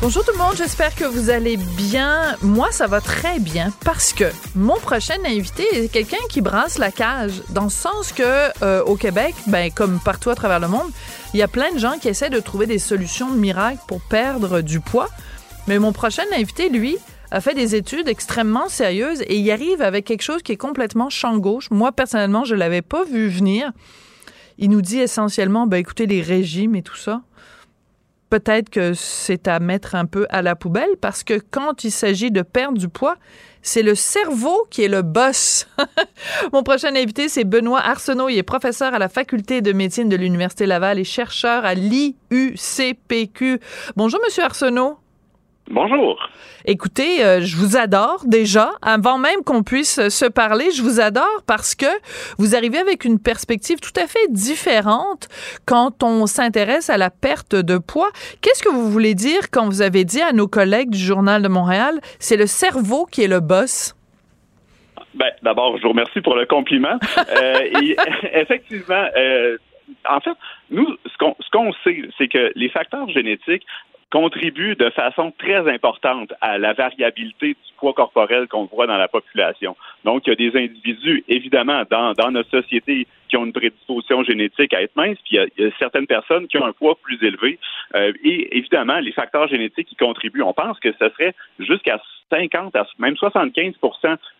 Bonjour tout le monde, j'espère que vous allez bien. Moi, ça va très bien parce que mon prochain invité est quelqu'un qui brasse la cage, dans le sens que euh, au Québec, ben comme partout à travers le monde, il y a plein de gens qui essaient de trouver des solutions de miracle pour perdre du poids. Mais mon prochain invité, lui, a fait des études extrêmement sérieuses et il arrive avec quelque chose qui est complètement champ gauche. Moi, personnellement, je l'avais pas vu venir. Il nous dit essentiellement, ben, écoutez, les régimes et tout ça, peut-être que c'est à mettre un peu à la poubelle parce que quand il s'agit de perdre du poids, c'est le cerveau qui est le boss. Mon prochain invité, c'est Benoît Arsenault. Il est professeur à la faculté de médecine de l'Université Laval et chercheur à l'IUCPQ. Bonjour, Monsieur Arsenault. Bonjour. Écoutez, euh, je vous adore déjà. Avant même qu'on puisse se parler, je vous adore parce que vous arrivez avec une perspective tout à fait différente quand on s'intéresse à la perte de poids. Qu'est-ce que vous voulez dire quand vous avez dit à nos collègues du Journal de Montréal, c'est le cerveau qui est le boss? Ben, d'abord, je vous remercie pour le compliment. euh, et, effectivement, euh, en fait, nous, ce qu'on sait, c'est que les facteurs génétiques contribue de façon très importante à la variabilité du poids corporel qu'on voit dans la population. Donc, il y a des individus, évidemment, dans, notre société qui ont une prédisposition génétique à être minces, puis il y, a, certaines personnes qui ont un poids plus élevé. Euh, et évidemment, les facteurs génétiques qui contribuent, on pense que ce serait jusqu'à 50 à même 75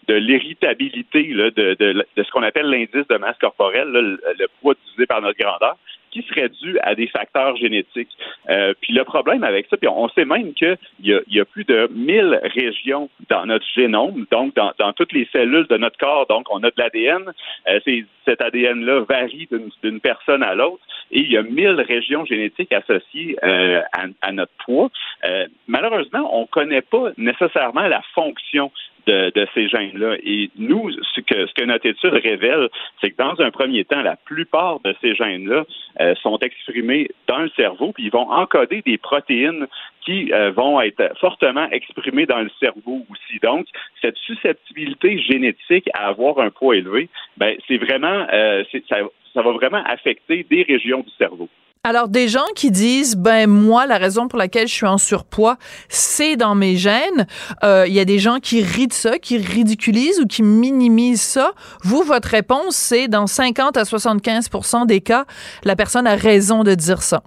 de l'héritabilité de, de, ce qu'on appelle l'indice de masse corporelle, le, poids divisé par notre grandeur qui serait dû à des facteurs génétiques. Euh, puis le problème avec ça, puis on sait même qu'il y, a, y a plus de 1000 régions dans notre génome, donc dans toutes les cellules de notre corps. Donc on a de l'ADN. Euh, cet ADN-là varie d'une personne à l'autre et il y a 1000 régions génétiques associées euh, à, à, notre poids. Euh, malheureusement, on ne connaît pas nécessairement la fonction de, ces gènes-là. Et nous, ce que, ce que notre étude révèle, c'est que dans un premier temps, la plupart de ces gènes-là euh, sont exprimés dans le cerveau, puis ils vont encoder des protéines qui euh, vont être fortement exprimées dans le cerveau aussi. Donc, cette susceptibilité génétique à avoir un poids élevé, ben, c'est vraiment, euh, ça, ça va vraiment affecter des régions du cerveau. Alors, des gens qui disent, ben moi, la raison pour laquelle je suis en surpoids, c'est dans mes gènes. Euh, il y a des gens qui rient de ça, qui ridiculisent ou qui minimisent ça. Vous, votre réponse, c'est dans 50 à 75 des cas, la personne a raison de dire ça.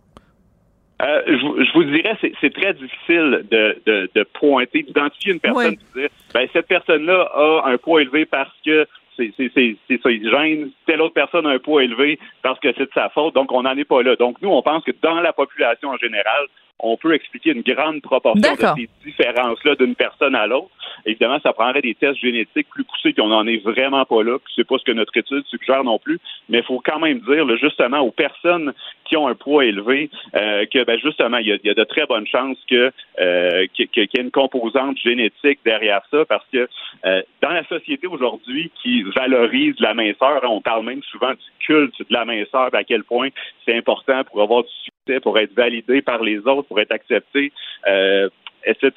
Euh, je, vous dirais, c'est très difficile de, de, pointer, d'identifier une personne et de dire, ben, cette personne-là a un poids élevé parce que c'est ça, il gêne telle autre personne a un poids élevé parce que c'est de sa faute, donc on n'en est pas là. Donc nous, on pense que dans la population en général, on peut expliquer une grande proportion de ces différences-là d'une personne à l'autre. Évidemment, ça prendrait des tests génétiques plus poussés, puis on n'en est vraiment pas là, puis c'est pas ce que notre étude suggère non plus, mais il faut quand même dire, justement, aux personnes qui ont un poids élevé, euh, que ben, justement, il y, a, de très bonnes chances que euh, qu'il y ait une composante génétique derrière ça, parce que euh, dans la société aujourd'hui qui valorise la minceur, on parle même souvent du culte de la minceur, à quel point c'est important pour avoir du succès, pour être validé par les autres, pour être accepté. Euh, etc.,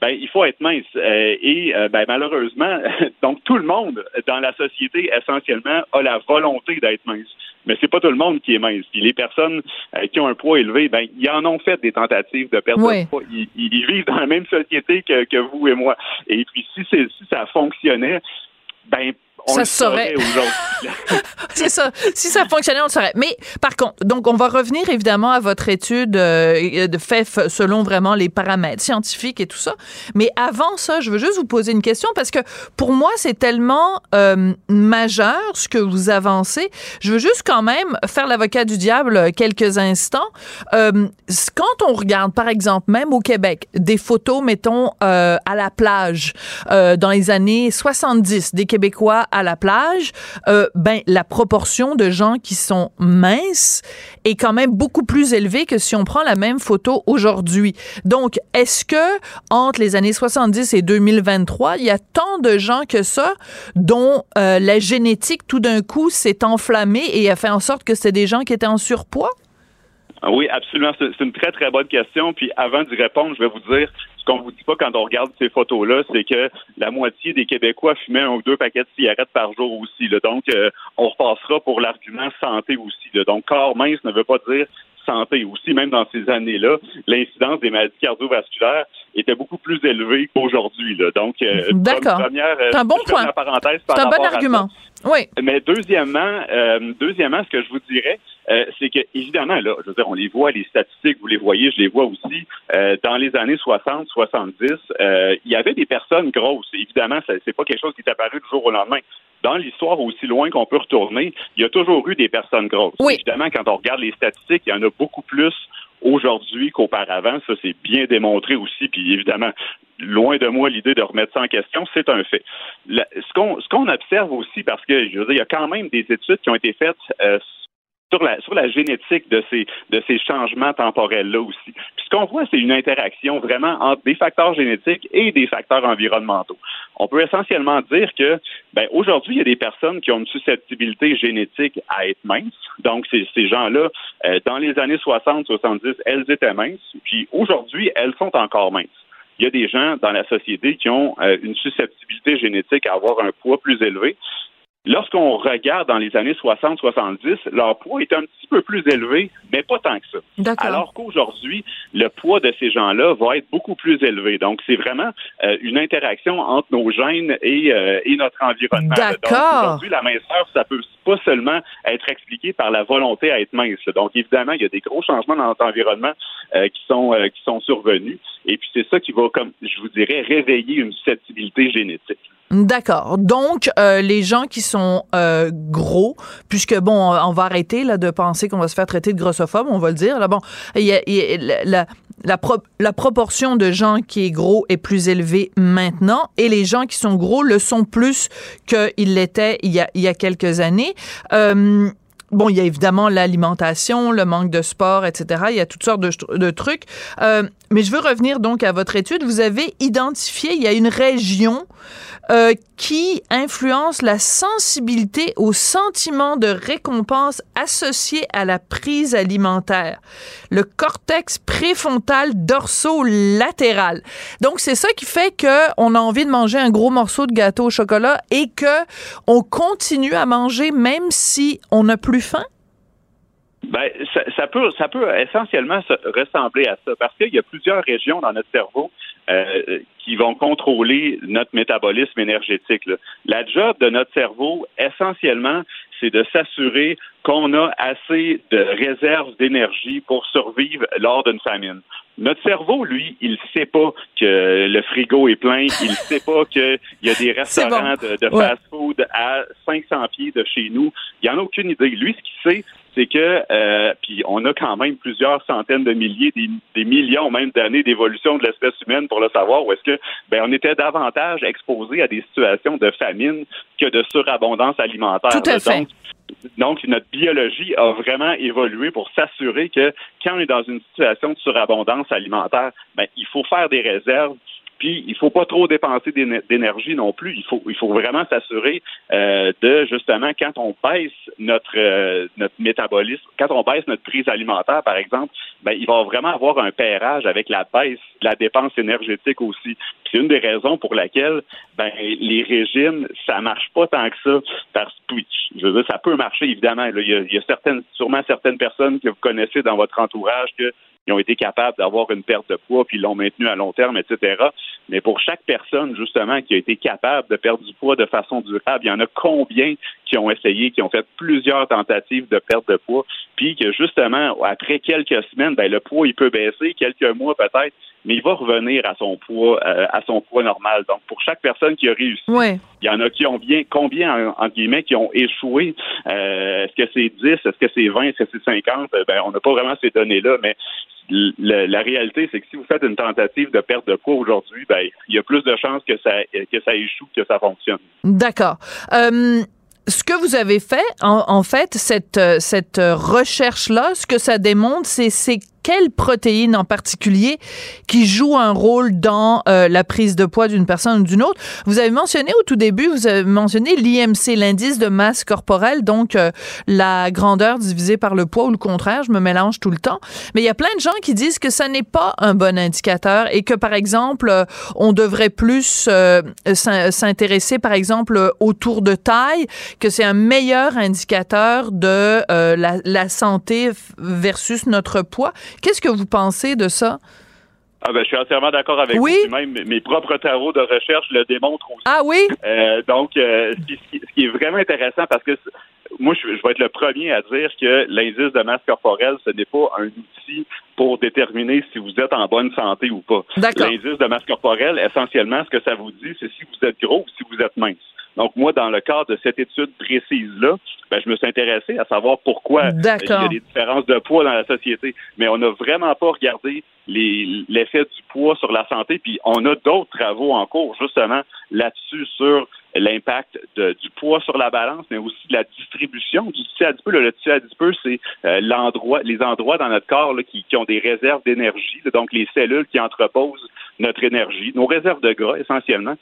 ben, il faut être mince. Euh, et ben, malheureusement, donc tout le monde dans la société, essentiellement, a la volonté d'être mince. Mais c'est pas tout le monde qui est mince. Puis les personnes qui ont un poids élevé, ben, ils en ont fait des tentatives de perdre de poids. Ils, ils, vivent dans la même société que, que vous et moi. Et puis, si, si ça fonctionnait, ben on ça saurait. c'est ça. Si ça fonctionnait, on le saurait. Mais par contre, donc on va revenir évidemment à votre étude euh, de fait selon vraiment les paramètres scientifiques et tout ça. Mais avant ça, je veux juste vous poser une question parce que pour moi, c'est tellement euh, majeur ce que vous avancez. Je veux juste quand même faire l'avocat du diable quelques instants. Euh, quand on regarde, par exemple, même au Québec, des photos, mettons, euh, à la plage euh, dans les années 70, des Québécois à la plage, euh, ben la proportion de gens qui sont minces est quand même beaucoup plus élevée que si on prend la même photo aujourd'hui. Donc, est-ce que entre les années 70 et 2023, il y a tant de gens que ça dont euh, la génétique tout d'un coup s'est enflammée et a fait en sorte que c'est des gens qui étaient en surpoids? Ah oui, absolument. C'est une très, très bonne question. Puis avant d'y répondre, je vais vous dire ce qu'on vous dit pas quand on regarde ces photos-là, c'est que la moitié des Québécois fumaient un ou deux paquets de cigarettes par jour aussi. Donc, euh, on repassera pour l'argument santé aussi. Donc, corps mince ne veut pas dire santé aussi. Même dans ces années-là, l'incidence des maladies cardiovasculaires était beaucoup plus élevée qu'aujourd'hui. Donc, euh, D'accord. Euh, c'est un bon point. C'est un bon argument. Oui. Mais deuxièmement, deuxièmement, ce que je vous dirais, euh, c'est que évidemment là, je veux dire, on les voit, les statistiques, vous les voyez, je les vois aussi. Euh, dans les années 60, 70, euh, il y avait des personnes grosses. Évidemment, c'est pas quelque chose qui est apparu du jour au lendemain. Dans l'histoire aussi loin qu'on peut retourner, il y a toujours eu des personnes grosses. Oui. Évidemment, quand on regarde les statistiques, il y en a beaucoup plus aujourd'hui qu'auparavant. Ça, c'est bien démontré aussi. Puis évidemment, loin de moi l'idée de remettre ça en question, c'est un fait. ce qu'on ce qu'on observe aussi, parce que je veux dire, il y a quand même des études qui ont été faites euh, sur la, sur la génétique de ces, de ces changements temporels-là aussi. Puis ce qu'on voit, c'est une interaction vraiment entre des facteurs génétiques et des facteurs environnementaux. On peut essentiellement dire que ben, aujourd'hui, il y a des personnes qui ont une susceptibilité génétique à être minces. Donc, ces, ces gens-là, euh, dans les années 60, 70, elles étaient minces. Puis aujourd'hui, elles sont encore minces il y a des gens dans la société qui ont euh, une susceptibilité génétique à avoir un poids plus élevé. Lorsqu'on regarde dans les années 60-70, leur poids est un petit peu plus élevé, mais pas tant que ça. Alors qu'aujourd'hui, le poids de ces gens-là va être beaucoup plus élevé. Donc, c'est vraiment euh, une interaction entre nos gènes et, euh, et notre environnement. D'accord. Aujourd'hui, la minceur, ça peut pas seulement être expliqué par la volonté à être mince. Donc, évidemment, il y a des gros changements dans notre environnement euh, qui sont qui sont survenus. Et puis, c'est ça qui va, comme je vous dirais, réveiller une susceptibilité génétique. D'accord. Donc, euh, les gens qui sont euh, gros, puisque bon, on va arrêter là de penser qu'on va se faire traiter de grossophobe, on va le dire. Là, bon, il y a, la, la, la, proportion de gens qui est gros est plus élevée maintenant, et les gens qui sont gros le sont plus qu'ils l'étaient il y a, y a quelques années. Euh, Bon, il y a évidemment l'alimentation, le manque de sport, etc. Il y a toutes sortes de, trucs. Euh, mais je veux revenir donc à votre étude. Vous avez identifié, il y a une région euh, qui influence la sensibilité au sentiment de récompense associé à la prise alimentaire. Le cortex préfrontal dorso-latéral. Donc, c'est ça qui fait qu'on a envie de manger un gros morceau de gâteau au chocolat et que on continue à manger même si on n'a plus faim? Ben, ça, peut, ça peut essentiellement ressembler à ça parce qu'il y a plusieurs régions dans notre cerveau euh, qui vont contrôler notre métabolisme énergétique. La job de notre cerveau, essentiellement, c'est de s'assurer qu'on a assez de réserves d'énergie pour survivre lors d'une famine. Notre cerveau, lui, il sait pas que le frigo est plein, il sait pas qu'il y a des restaurants de, fast-food à 500 pieds de chez nous. Il en a aucune idée. Lui, ce qu'il sait, c'est que, euh, puis on a quand même plusieurs centaines de milliers, des, millions même d'années d'évolution de l'espèce humaine pour le savoir, où est-ce que, ben, on était davantage exposé à des situations de famine que de surabondance alimentaire. Tout à fait. Donc, notre biologie a vraiment évolué pour s'assurer que quand on est dans une situation de surabondance alimentaire, ben, il faut faire des réserves Puis il faut pas trop dépenser d'énergie non plus. Il faut vraiment s'assurer euh, de justement quand on baisse notre euh, notre métabolisme, quand on baisse notre prise alimentaire par exemple, ben il va vraiment avoir un pairage avec la baisse de la dépense énergétique aussi. C'est une des raisons pour laquelle ben les régimes ça marche pas tant que ça parce que je veux dire ça peut marcher évidemment. il, y a, sûrement certaines personnes que vous connaissez dans votre entourage que ils ont été capables d'avoir une perte de poids, puis l'ont maintenu à long terme, etc. Mais pour chaque personne, justement, qui a été capable de perdre du poids de façon durable, il y en a combien qui ont essayé, qui ont fait plusieurs tentatives de perte de poids, puis que justement, après quelques semaines, ben, le poids, il peut baisser, quelques mois peut-être, mais il va revenir à son poids, euh, à son poids normal. Donc, pour chaque personne qui a réussi, il y en a qui ont bien, combien, en, guillemets, qui ont échoué. Euh, est-ce que c'est 10, est-ce que c'est 20, est-ce que c'est 50? Ben, on n'a pas vraiment ces données-là, mais la réalité, c'est que si vous faites une tentative de perte de poids aujourd'hui, ben, il y a plus de chances que ça, que ça échoue que ça fonctionne. D'accord. Euh, ce que vous avez fait, en, fait, cette, cette recherche-là, ce que ça démontre, c'est quelle protéine en particulier qui joue un rôle dans euh, la prise de poids d'une personne ou d'une autre? Vous avez mentionné au tout début, vous avez mentionné l'IMC, l'indice de masse corporelle, donc euh, la grandeur divisée par le poids ou le contraire, je me mélange tout le temps. Mais il y a plein de gens qui disent que ça n'est pas un bon indicateur et que, par exemple, euh, on devrait plus s'intéresser, par exemple, au tour de taille, que c'est un meilleur indicateur de la, la santé versus notre poids. Qu'est-ce que vous pensez de ça? Ah ben, je suis entièrement d'accord avec oui? vous. Même mes propres travaux de recherche le démontrent aussi. Ah oui? Euh, donc, euh, ce, qui, est vraiment intéressant, parce que moi, je, vais être le premier à dire que l'indice de masse corporelle, ce n'est pas un outil pour déterminer si vous êtes en bonne santé ou pas. L'indice de masse corporelle, essentiellement, ce que ça vous dit, c'est si vous êtes gros ou si vous êtes mince. Donc, moi, dans le cadre de cette étude précise-là, ben, je me suis intéressé à savoir pourquoi il y a des différences de poids dans la société. Mais on n'a vraiment pas regardé l'effet du poids sur la santé. Puis on a d'autres travaux en cours, justement, là-dessus, sur l'impact du poids sur la balance, mais aussi de la distribution du tissu adipeux. Le, tissu adipeux, c'est euh, l'endroit, les endroits dans notre corps qui, qui, ont des réserves d'énergie, donc les cellules qui entreposent notre énergie, nos réserves de gras essentiellement.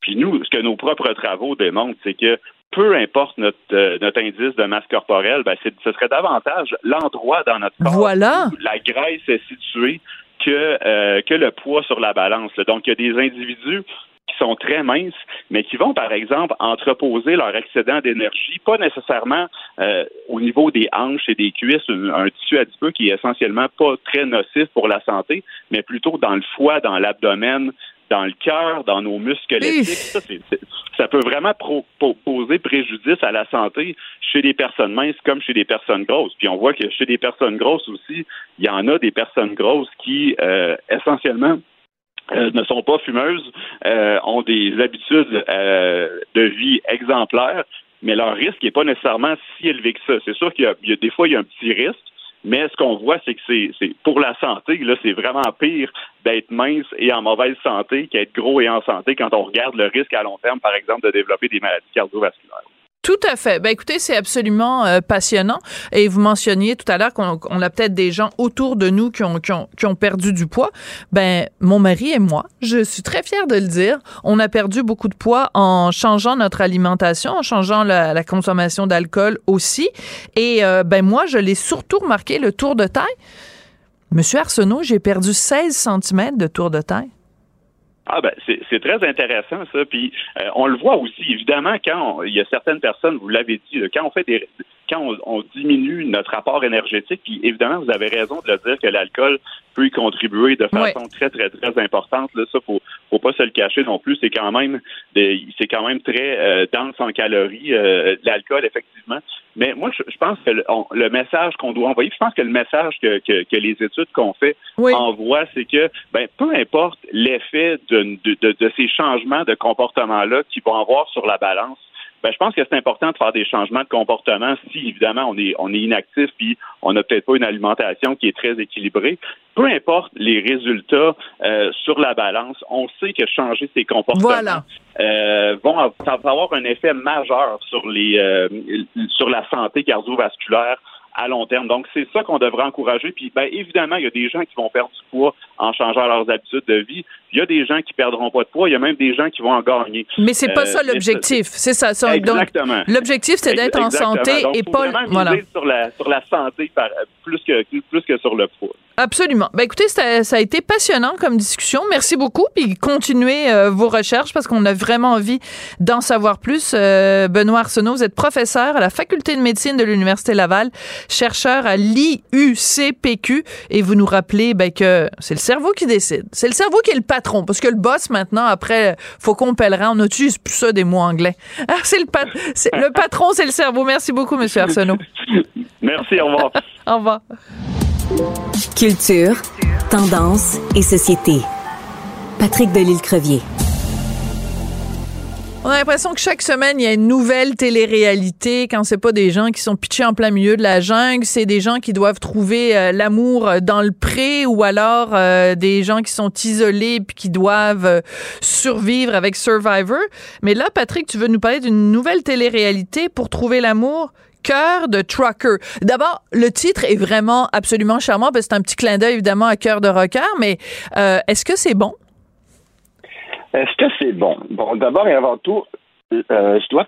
Puis nous, ce que nos propres travaux démontrent, c'est que peu importe notre, euh, notre indice de masse corporelle, ben ce serait davantage l'endroit dans notre corps voilà. où la graisse est située que, euh, que le poids sur la balance. Donc, il y a des individus qui sont très minces, mais qui vont, par exemple, entreposer leur excédent d'énergie, pas nécessairement euh, au niveau des hanches et des cuisses, un, un, tissu adipeux qui est essentiellement pas très nocif pour la santé, mais plutôt dans le foie, dans l'abdomen, dans le cœur, dans nos muscles. Ça, peut vraiment poser préjudice à la santé chez des personnes minces comme chez des personnes grosses. Puis on voit que chez des personnes grosses aussi, il y en a des personnes grosses qui, euh, essentiellement, euh, ne sont pas fumeuses, euh, ont des habitudes de vie exemplaires, mais leur risque n'est pas nécessairement si élevé que ça. C'est sûr qu'il y, a des fois, il y a un petit risque, mais ce qu'on voit, c'est que c'est pour la santé, là, c'est vraiment pire d'être mince et en mauvaise santé qu'être gros et en santé quand on regarde le risque à long terme, par exemple, de développer des maladies cardiovasculaires. Tout à fait. Ben écoutez, c'est absolument euh, passionnant. Et vous mentionniez tout à l'heure qu'on a peut-être des gens autour de nous qui ont, qui ont, qui ont perdu du poids. Ben mon mari et moi, je suis très fière de le dire, on a perdu beaucoup de poids en changeant notre alimentation, en changeant la, la consommation d'alcool aussi. Et euh, ben moi, je l'ai surtout remarqué le tour de taille. Monsieur Arsenault, j'ai perdu 16 cm de tour de taille. Ah ben c'est très intéressant ça. Puis euh, on le voit aussi évidemment quand il y a certaines personnes, vous l'avez dit, quand on fait des quand on, diminue notre rapport énergétique, puis évidemment vous avez raison de le dire que l'alcool peut y contribuer de façon très très très importante. Là, ça faut faut pas se le cacher non plus. C'est quand même c'est quand même très euh, dense en calories euh, l'alcool effectivement. Mais moi, je, pense que le, message qu'on doit envoyer, je pense que le message que, que, les études qu'on fait envoient, c'est que ben, peu importe l'effet de, de, de, ces changements de comportement-là qu'ils vont avoir sur la balance, ben, je pense que c'est important de faire des changements de comportement si, évidemment, on est, on est inactif puis on n'a peut-être pas une alimentation qui est très équilibrée. Peu importe les résultats euh, sur la balance, on sait que changer ses comportements euh, vont avoir un effet majeur sur les euh, sur la santé cardiovasculaire à long terme. Donc, c'est ça qu'on devrait encourager. Puis, ben, évidemment, il y a des gens qui vont perdre du poids en changeant leurs habitudes de vie. Il y a des gens qui perdront pas de poids. Il y a même des gens qui vont en gagner. Mais c'est pas ça l'objectif. C'est ça. ça exactement. L'objectif, c'est d'être en santé et pas voilà. sur la sur la santé par, plus que plus que sur le poids. Absolument. Ben écoutez, ça, ça, a été passionnant comme discussion. Merci beaucoup. Puis continuez euh, vos recherches parce qu'on a vraiment envie d'en savoir plus. Euh, Benoît Arsenault, vous êtes professeur à la faculté de médecine de l'Université Laval, chercheur à l'IUCPQ et vous nous rappelez ben, que c'est le cerveau qui décide. C'est le cerveau qui est le patron parce que le boss maintenant, après Faucon Pellerin, on n'utilise plus ça des mots anglais. Ah, c'est le, le patron, c'est le cerveau. Merci beaucoup, Monsieur Arsenault. Merci, au revoir. au revoir. Culture, tendance et société. Patrick Delisle-Crevier. On a l'impression que chaque semaine, il y a une nouvelle télé-réalité. Quand c'est pas des gens qui sont pitchés en plein milieu de la jungle, c'est des gens qui doivent trouver euh, l'amour euh, dans le pré ou alors euh, des gens qui sont isolés puis qui doivent survivre avec Survivor. Mais là, Patrick, tu veux nous parler d'une nouvelle télé-réalité pour trouver l'amour? Cœur de Trucker. D'abord, le titre est vraiment absolument charmant parce que c'est un petit clin d'œil évidemment à Cœur de Rocker, mais euh, est-ce que c'est bon? Est-ce que c'est bon? Bon, d'abord et avant tout, euh, je dois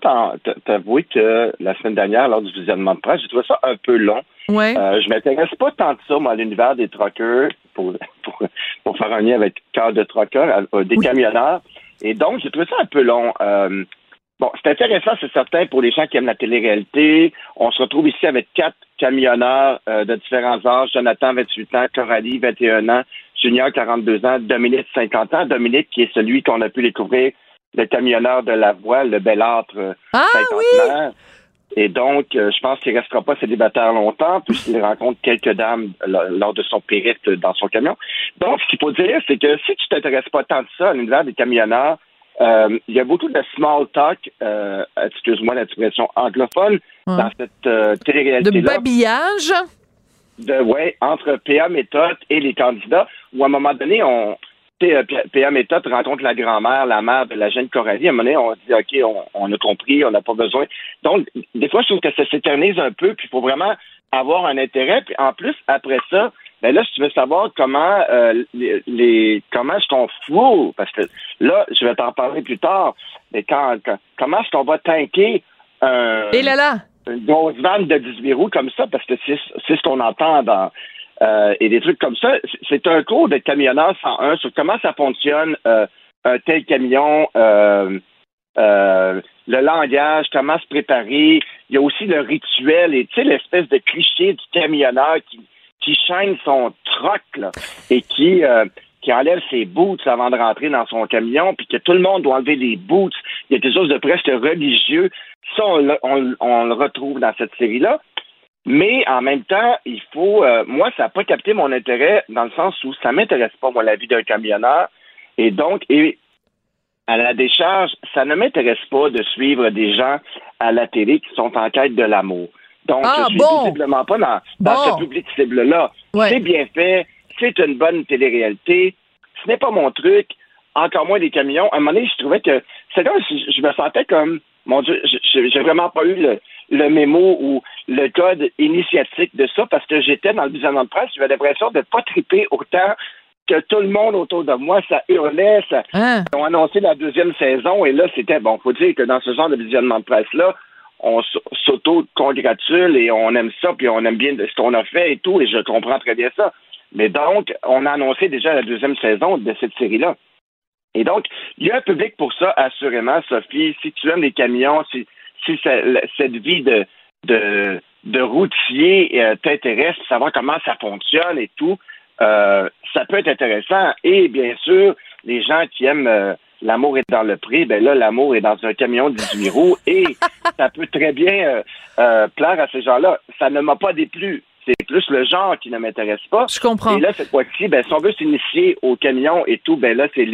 t'avouer que la semaine dernière, lors du visionnement de presse, j'ai trouvé ça un peu long. Ouais. Euh, je m'intéresse pas tant de ça, moi, à l'univers des truckers, pour, pour, faire un lien avec Cœur de Trucker, des camionneurs. Et donc, j'ai trouvé ça un peu long. Bon, c'est intéressant, c'est certain, pour les gens qui aiment la télé-réalité. On se retrouve ici avec quatre camionneurs euh, de différents âges. Jonathan, 28 ans, Coralie, 21 ans, Junior, 42 ans, Dominique, 50 ans. Dominique, qui est celui qu'on a pu découvrir, le camionneur de la voile, le bel âtre, ah, oui! Et donc, euh, je pense qu'il ne restera pas célibataire longtemps, puisqu'il rencontre quelques dames lors de son périple dans son camion. Donc, ce qu'il faut dire, c'est que si tu t'intéresses pas tant de ça à l'univers des camionneurs, euh, il y a beaucoup de small talk, euh, excuse-moi l'expression anglophone, dans cette euh, télé-réalité. De babillage? De, ouais, entre PA Méthode et les candidats, où à un moment donné, on, PA Méthode rencontre la grand-mère, la mère de la jeune Coralie. À un moment donné, on dit, OK, on, on a compris, on n'a pas besoin. Donc, des fois, je trouve que ça s'éternise un peu, puis il faut vraiment avoir un intérêt. Puis en plus, après ça, ben là, si tu veux savoir comment euh, les, comment est-ce qu'on fout, parce que là, je vais t'en parler plus tard, mais quand, comment est-ce qu'on va tanker un, Et là là. une grosse vanne de 18 roues comme ça, parce que c'est ce qu'on entend dans euh, et des trucs comme ça. C'est un cours de camionneur 101 sur comment ça fonctionne euh, un tel camion. Euh, euh, le langage, comment se préparer. Il y a aussi le rituel et tu sais l'espèce de cliché du camionneur qui qui chaîne son troc et qui euh, qui enlève ses boots avant de rentrer dans son camion, puis que tout le monde doit enlever les boots. Il y a quelque chose de presque religieux. Ça, on, le retrouve dans cette série-là. Mais en même temps, il faut. Euh, moi, ça n'a pas capté mon intérêt dans le sens où ça m'intéresse pas, moi, la vie d'un camionneur. Et donc, et à la décharge, ça ne m'intéresse pas de suivre des gens à la télé qui sont en quête de l'amour. Donc, ah, je suis visiblement pas dans, ce public cible-là. C'est bien fait, c'est une bonne télé-réalité. Ce n'est pas mon truc, encore moins des camions. À un moment donné, je trouvais que c'est comme si je me sentais comme, mon Dieu, j'ai vraiment pas eu le, le mémo ou le code initiatique de ça parce que j'étais dans le visionnement de presse, j'avais l'impression de ne pas triper autant que tout le monde autour de moi, ça hurlait, ça. Hein? Ils ont annoncé la deuxième saison et là, c'était, bon, faut dire que dans ce genre de visionnement de presse-là, on s'auto-congratule et on aime ça, puis on aime bien ce qu'on a fait et tout, et je comprends très bien ça. Mais donc, on a annoncé déjà la deuxième saison de cette série-là. Et donc, il y a un public pour ça, assurément, Sophie. Si tu aimes les camions, si, cette vie de routier euh, t'intéresse, savoir comment ça fonctionne et tout, euh, ça peut être intéressant. Et bien sûr, les gens qui aiment euh, l'amour est dans le prix, ben là, l'amour est dans un camion de 18 roues et ça peut très bien euh, euh, plaire à ces gens-là. Ça ne m'a pas déplu. C'est plus le genre qui ne m'intéresse pas. Je comprends. Et là, cette fois-ci, ben, si on veut s'initier au camion et tout, ben là, c'est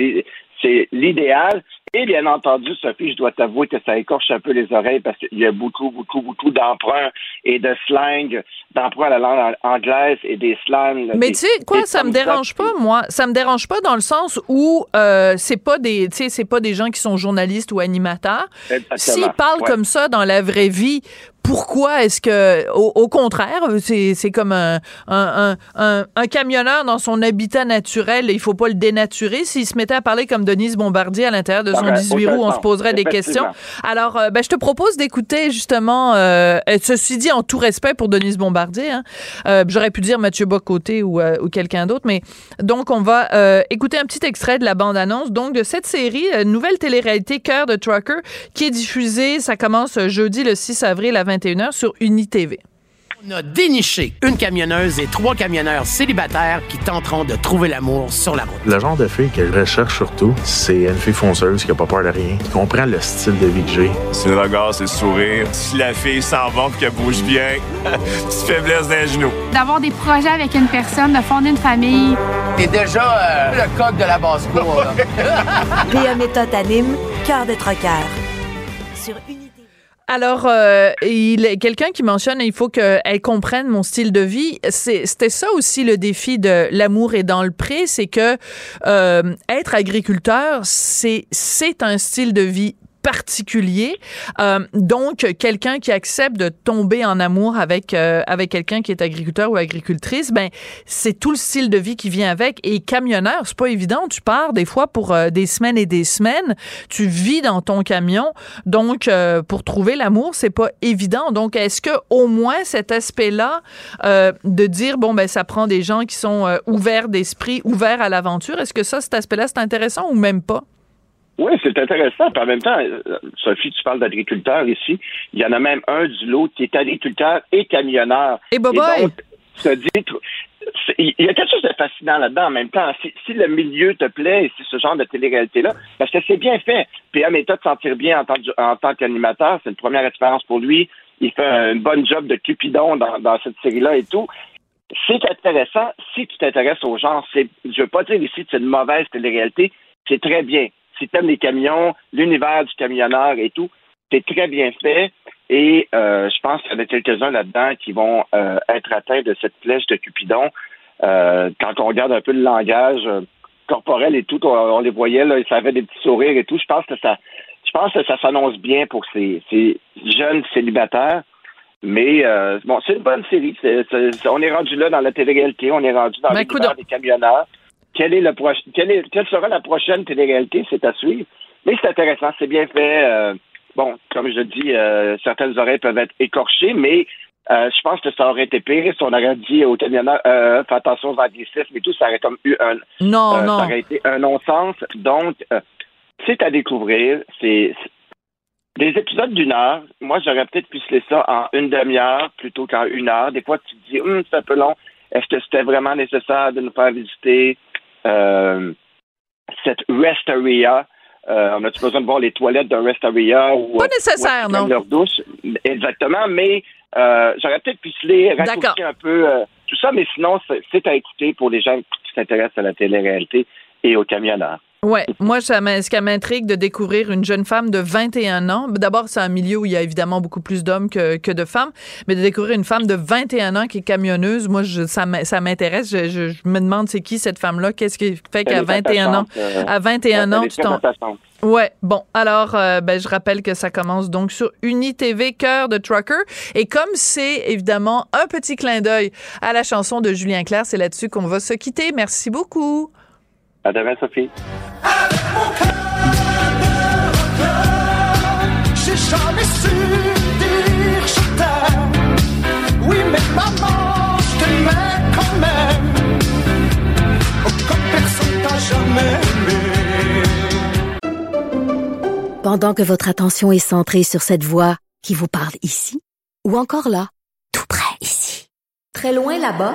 l'idéal. Et bien entendu, Sophie, je dois t'avouer que ça écorche un peu les oreilles parce qu'il y a beaucoup, beaucoup, beaucoup d'emprunts et de slang, d'emprunts à la langue anglaise et des slangs. Mais tu sais quoi, ça me dérange pas, moi. Ça me dérange pas dans le sens où euh, c'est pas des, tu sais, c'est pas des gens qui sont journalistes ou animateurs. S'ils parlent comme ça dans la vraie vie pourquoi est-ce que, au, contraire, c'est comme un, un, un, un, camionneur dans son habitat naturel, il faut pas le dénaturer. S'il se mettait à parler comme Denise Bombardier à l'intérieur de son 18 roues, on se poserait des questions. Alors, euh, ben, je te propose d'écouter justement, euh, ceci dit en tout respect pour Denise Bombardier, hein, euh, j'aurais pu dire Mathieu Bocoté ou, ou quelqu'un d'autre, mais donc on va écouter un petit extrait de la bande-annonce donc de cette série, nouvelle télé-réalité Cœur de Trucker, qui est diffusée, ça commence jeudi le 6 avril à 20 sur UniTV. On a déniché une camionneuse et trois camionneurs célibataires qui tenteront de trouver l'amour sur la route. Le genre de fille que je recherche surtout, c'est une fille fonceuse qui a pas peur de rien, qui comprend le style de vie que j'ai. C'est le regard, c'est le sourire. Si la fille s'en va qu'elle bouge bien, petite faiblesse d'un genou. D'avoir des projets avec une personne, de fonder une famille. T'es déjà euh, le coq de la basse-cour. P.A. Méthode anime Cœur de troqueur. Sur alors, euh, il est quelqu'un qui mentionne il faut qu'elle comprenne mon style de vie. C'était ça aussi le défi de l'amour et dans le pré, c'est que euh, être agriculteur, c'est un style de vie particulier. Euh, donc, quelqu'un qui accepte de tomber en amour avec euh, avec quelqu'un qui est agriculteur ou agricultrice, ben c'est tout le style de vie qui vient avec. Et camionneur, c'est pas évident. Tu pars des fois pour euh, des semaines et des semaines. Tu vis dans ton camion, donc pour trouver l'amour, c'est pas évident. Donc, est-ce que au moins cet aspect-là de dire bon ben ça prend des gens qui sont ouverts d'esprit, ouverts à l'aventure, est-ce que ça, cet aspect-là, c'est intéressant ou même pas? Oui, c'est intéressant. Puis en même temps, euh, Sophie, tu parles d'agriculteurs ici. Il y en a même un du lot qui est agriculteur et camionneur. Et, donc, il y a quelque chose de fascinant là-dedans en même temps. Si, le milieu te plaît et si ce genre de télé-réalité-là, parce que c'est bien fait. Puis à méthode de sentir bien en tant, en tant qu'animateur, c'est une première expérience pour lui. Il fait un bon job de cupidon dans, dans cette série-là et tout. C'est intéressant si tu t'intéresses au genre. C'est, je veux pas dire ici que c'est une mauvaise télé-réalité. C'est très bien tu les camions, l'univers du camionneur et tout, c'est très bien fait. Et euh, je pense qu'il y en a quelques-uns là-dedans qui vont euh, être atteints de cette flèche de Cupidon. Euh, quand on regarde un peu le langage corporel et tout, on, les voyait, là, ça avait des petits sourires et tout. Je pense que ça je pense que ça s'annonce bien pour ces, jeunes célibataires. Mais bon, c'est une bonne série. on est rendu là dans la télé-réalité, on est rendu dans l'univers des camionneurs quelle, est le quelle, sera la prochaine télé-réalité, c'est à suivre. Mais c'est intéressant, c'est bien fait. Euh, bon, comme je dis, euh, certaines oreilles peuvent être écorchées, mais euh, je pense que ça aurait été pire si on aurait dit au camionneur fais attention aux anglicismes et tout, ça aurait comme eu un non, non. ça aurait été un non-sens. Donc, c'est à découvrir. C'est des épisodes d'une heure. Moi, j'aurais peut-être pu se ça en une demi-heure plutôt qu'en une heure. Des fois, tu te dis, hum, c'est un peu long. Est-ce que c'était vraiment nécessaire de nous faire visiter? euh, cette rest area. Euh, on a-tu besoin de voir les toilettes d'un rest area ou pas nécessaire, non leur douche Exactement, mais euh, j'aurais peut-être pu se les raccourcir un peu tout ça, mais sinon c'est à écouter pour les gens qui s'intéressent à la télé-réalité et aux camionneurs. Ouais, moi, ça ce qui m'intrigue de découvrir une jeune femme de 21 ans. D'abord, c'est un milieu où il y a évidemment beaucoup plus d'hommes que, que, de femmes, mais de découvrir une femme de 21 ans qui est camionneuse, moi, je, ça m'intéresse. Je, je, me demande c'est qui cette femme-là, qu'est-ce qui fait qu'à 21 ans, euh, à 21 ans, tu t'en... Ouais, bon, alors euh, ben, je rappelle que ça commence donc sur UniTV Cœur de Trucker et comme c'est évidemment un petit clin d'œil à la chanson de Julien Clerc, c'est là-dessus qu'on va se quitter. Merci beaucoup. À demain, Sophie. J'ai jamais su dire je t'aime. Oui, mais maman, je t'aimais quand même. Comme personne t'a jamais aimé. Pendant que votre attention est centrée sur cette voix qui vous parle ici, ou encore là, tout près ici, très loin là-bas,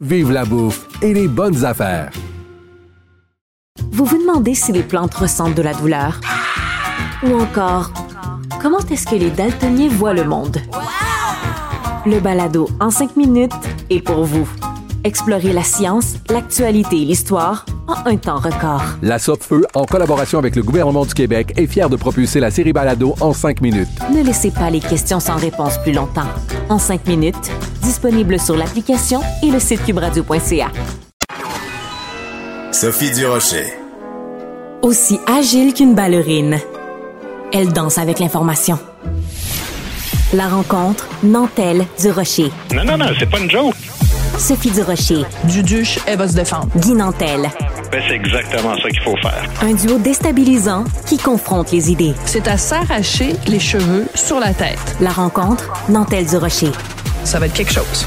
Vive la bouffe et les bonnes affaires. Vous vous demandez si les plantes ressentent de la douleur? Ou encore, Comment est-ce que les daltoniens voient le monde? Le balado en cinq minutes est pour vous. Explorez la science, l'actualité et l'histoire en un temps record. La Feu, en collaboration avec le gouvernement du Québec, est fière de propulser la série Balado en cinq minutes. Ne laissez pas les questions sans réponse plus longtemps. En cinq minutes, disponible sur l'application et le site cubradio.ca. Sophie Durocher. Aussi agile qu'une ballerine, elle danse avec l'information. La rencontre Nantelle du Rocher. Non, non, non, c'est pas une joke. Sophie Durocher. Duduche, elle va se défendre. Guy Nantel. Ben, c'est exactement ça qu'il faut faire. Un duo déstabilisant qui confronte les idées. C'est à s'arracher les cheveux sur la tête. La rencontre Nantel du Rocher. Ça va être quelque chose.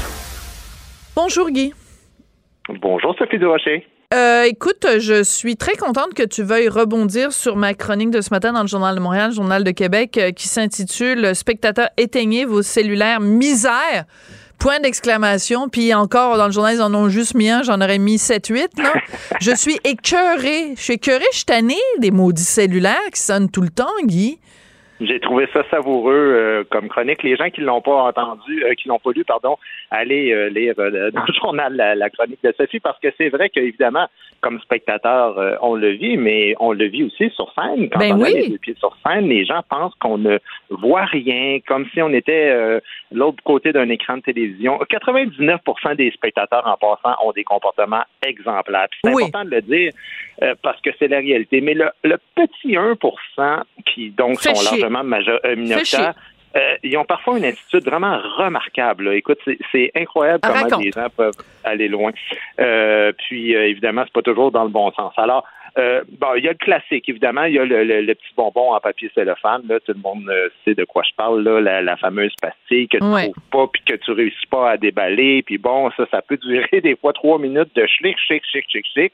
Bonjour Guy. Bonjour Sophie Durocher. Euh, écoute, je suis très contente que tu veuilles rebondir sur ma chronique de ce matin dans le Journal de Montréal, le Journal de Québec, euh, qui s'intitule Spectateurs, éteignez vos cellulaires, misère! Point d'exclamation. Puis encore, dans le journal, ils en ont juste mis un. J'en aurais mis 7-8. je suis écœurée. Je suis écœurée. Je suis tannée des maudits cellulaires qui sonnent tout le temps, Guy. J'ai trouvé ça savoureux euh, comme chronique. Les gens qui l'ont pas entendu, qui l'ont pas lu, pardon, allez lire dans le journal la, la, chronique de Sophie parce que c'est vrai qu'évidemment, comme spectateur, euh, on le vit, mais on le vit aussi sur scène. Quand ben on oui. a les deux pieds sur scène, les gens pensent qu'on ne voit rien, comme si on était euh, l'autre côté d'un écran de télévision. 99% des spectateurs, en passant, ont des comportements exemplaires. C'est oui. important de le dire euh, parce que c'est la réalité. Mais le, le petit 1% qui, donc, sont chier. largement major- euh, minoritaires, euh, ils ont parfois une attitude vraiment remarquable. là. Écoute, c'est- c'est incroyable Ah, comment raconte. les gens peuvent aller loin. Euh, puis, euh, évidemment, c'est pas toujours dans le bon sens. Alors, euh, bon, il y a le classique, évidemment. Il y a le, le- le petit bonbon en papier cellophane. Là, tout le monde euh, sait de quoi je parle. Là, la, la fameuse pastille que tu Ouais. trouves pas puis que tu réussis pas à déballer. Puis bon, ça, ça peut durer des fois trois minutes de schlick, schlick, schlick, schlick, schlick.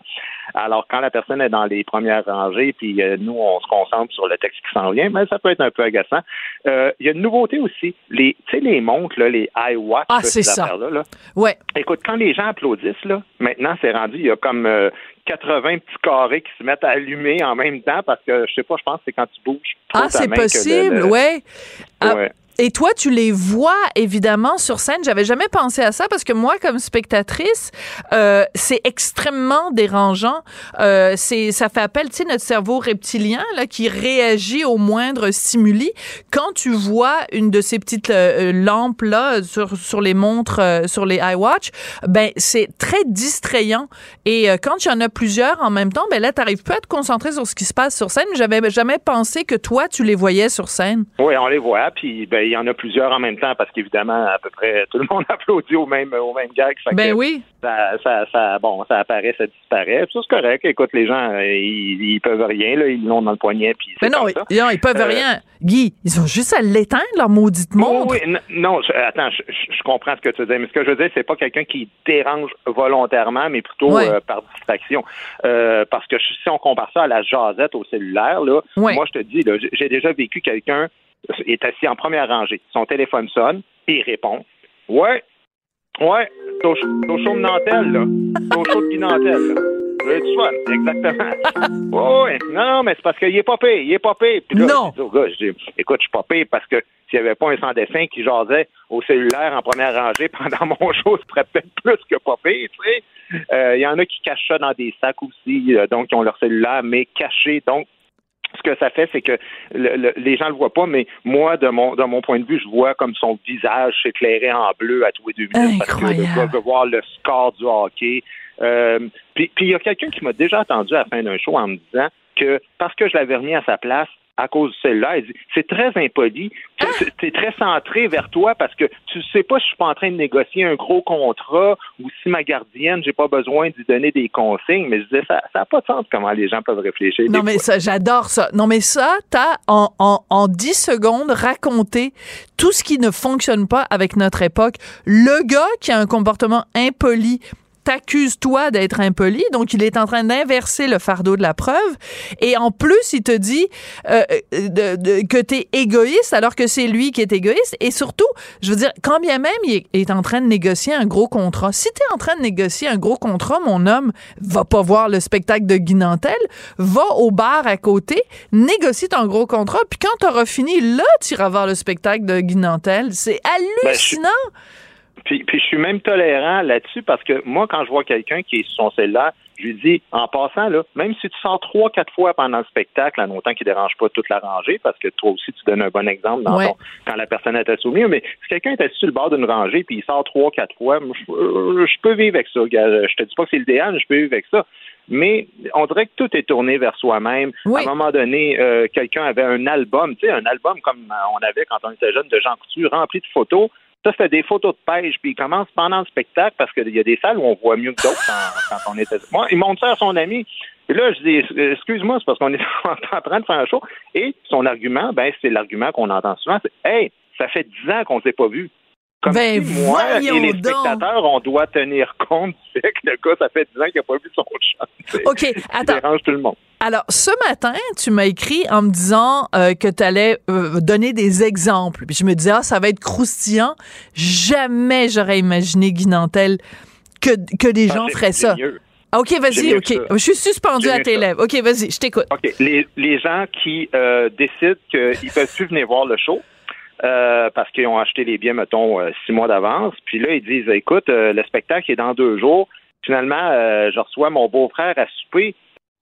Alors, quand la personne est dans les premières rangées, puis euh, nous, on se concentre sur le texte qui s'en vient, mais ça peut être un peu agaçant. Euh, Il y a une nouveauté aussi. Les, tu sais, les montres, là, les iWatch, Ah, là, c'est ces ça. affaires-là, là. Ouais. Écoute, quand les gens applaudissent, là, maintenant, c'est rendu, il y a comme euh, 80 petits carrés qui se mettent à allumer en même temps parce que, je sais pas, je pense que c'est quand tu bouges Ah, c'est le- possible, le- ouais. Ah, Ouais. Et toi, tu les vois évidemment sur scène. J'avais jamais pensé à ça parce que moi, comme spectatrice, euh, c'est extrêmement dérangeant. Euh, c'est, ça fait appel, tu sais, notre cerveau reptilien là qui réagit au moindre stimuli. Quand tu vois une de ces petites euh, lampes là sur les montres, sur les iWatch, ben c'est très distrayant. Et quand il y en a plusieurs en même temps, ben là, t'arrives pas à te concentrer sur ce qui se passe sur scène. J'avais jamais pensé que toi, tu les voyais sur scène. Oui, on les voit, puis ben, il y en a plusieurs en même temps parce qu'évidemment, à peu près tout le monde applaudit au même au même gag. Ben que oui. Ça, ça, ça- bon, ça apparaît, ça disparaît. Puis ça, c'est correct. Écoute, les gens, ils, ils peuvent rien, là, ils l'ont dans le poignet, puis Mais non, comme ça. ils, non, ils peuvent Euh, rien. Guy, ils ont juste à l'éteindre, leur maudite montre. Oui, oui, n- non, je- attends, je, comprends ce que tu dire, mais ce que je veux dire, c'est pas quelqu'un qui dérange volontairement, mais plutôt euh, par distraction. Euh, parce que si on compare ça à la jasette au cellulaire, là, moi je te dis, j'ai déjà vécu quelqu'un est assis en première rangée, son téléphone sonne, et il répond, ouais, ouais, c'est au, au show de Nantel, là, c'est au show de Guy Nantel, là. J'ai du fun, exactement. oui, non, non, mais c'est parce qu'il est pas payé, il est pas payé. Puis là, Non. je dis au gars, je dis, écoute, je suis pas payé parce que s'il n'y avait pas un sans dessin qui jasait au cellulaire en première rangée pendant mon show, ce serait peut-être plus que pas payé, tu sais. Euh, Il y en a qui cachent ça dans des sacs aussi, euh, donc qui ont leur cellulaire, mais caché. Donc, ce que ça fait, c'est que le- le- les gens le voient pas, mais moi, de mon, de mon point de vue, je vois comme son visage s'éclairer en bleu à tous les deux minutes parce que le Incroyable. gars veut voir le score du hockey. Euh, puis puis il y a quelqu'un qui m'a déjà attendu à la fin d'un show en me disant que parce que je l'avais remis à sa place à cause du cellulaire, il dit c'est très impoli, c'est c'est très centré vers toi parce que tu sais pas si je suis pas en train de négocier un gros contrat ou si ma gardienne, j'ai pas besoin d'y donner des consignes, mais je disais ça ça a pas de sens comment les gens peuvent réfléchir. Non, mais fois. ça, j'adore ça. Non, mais ça, t'as en, en, en 10 secondes raconté tout ce qui ne fonctionne pas avec notre époque. Le gars qui a un comportement impoli, t'accuse toi d'être impoli, donc il est en train d'inverser le fardeau de la preuve. Et en plus, il te dit euh, de, de, que t'es égoïste alors que c'est lui qui est égoïste. Et surtout, je veux dire, quand bien même il est, en train de négocier un gros contrat, si t'es en train de négocier un gros contrat, mon homme, va pas voir le spectacle de Guy Nantel, va au bar à côté, négocie ton gros contrat, puis quand t'auras fini, là, tu iras voir le spectacle de Guy Nantel. C'est hallucinant. Puis, puis je suis même tolérant là-dessus parce que moi, quand je vois quelqu'un qui est sur son cellulaire, je lui dis, en passant, là, même si tu sors trois, quatre fois pendant le spectacle, en autant qu'il ne dérange pas toute la rangée, parce que toi aussi, tu donnes un bon exemple dans Ouais. ton- quand la personne est souvenir, mais si quelqu'un est assis sur le bord d'une rangée puis il sort trois, quatre fois, moi, je, euh, je peux vivre avec ça. gars. Je te dis pas que c'est l'idéal, mais je peux vivre avec ça. Mais on dirait que tout est tourné vers soi-même. À un moment donné, euh, quelqu'un avait un album, tu sais, un album comme on avait quand on était jeune de Jean Coutu, rempli de photos. Ça, c'était des photos de pêche, puis il commence pendant le spectacle parce qu'il y a des salles où on voit mieux que d'autres quand, quand on était. Moi, il montre ça à son ami. Et là, je dis, excuse-moi, c'est parce qu'on est en train de faire un show. Et son argument, ben, c'est l'argument qu'on entend souvent, c'est Hey, ça fait dix ans qu'on s'est pas vu. Comme Ben, si moi et les donc. spectateurs, on doit tenir compte du fait que le gars, ça fait dix ans qu'il n'a pas vu son chat. OK, Ça attends. dérange tout le monde. Alors, ce matin, tu m'as écrit en me disant euh, que tu allais donner des exemples. Puis je me disais, ah, ça va être croustillant. Jamais j'aurais imaginé, Guy Nantel, que, que des Ah, gens feraient ça. mieux. Ah, OK, vas-y, OK. Je suis suspendu à tes ça. lèvres. OK, vas-y, je t'écoute. OK. Les, les gens qui euh, décident qu'ils ne peuvent plus venir voir le show euh, parce qu'ils ont acheté les billets, mettons, euh, six mois d'avance. Puis là, ils disent écoute, euh, le spectacle est dans deux jours. Finalement, euh, je reçois mon beau-frère à souper.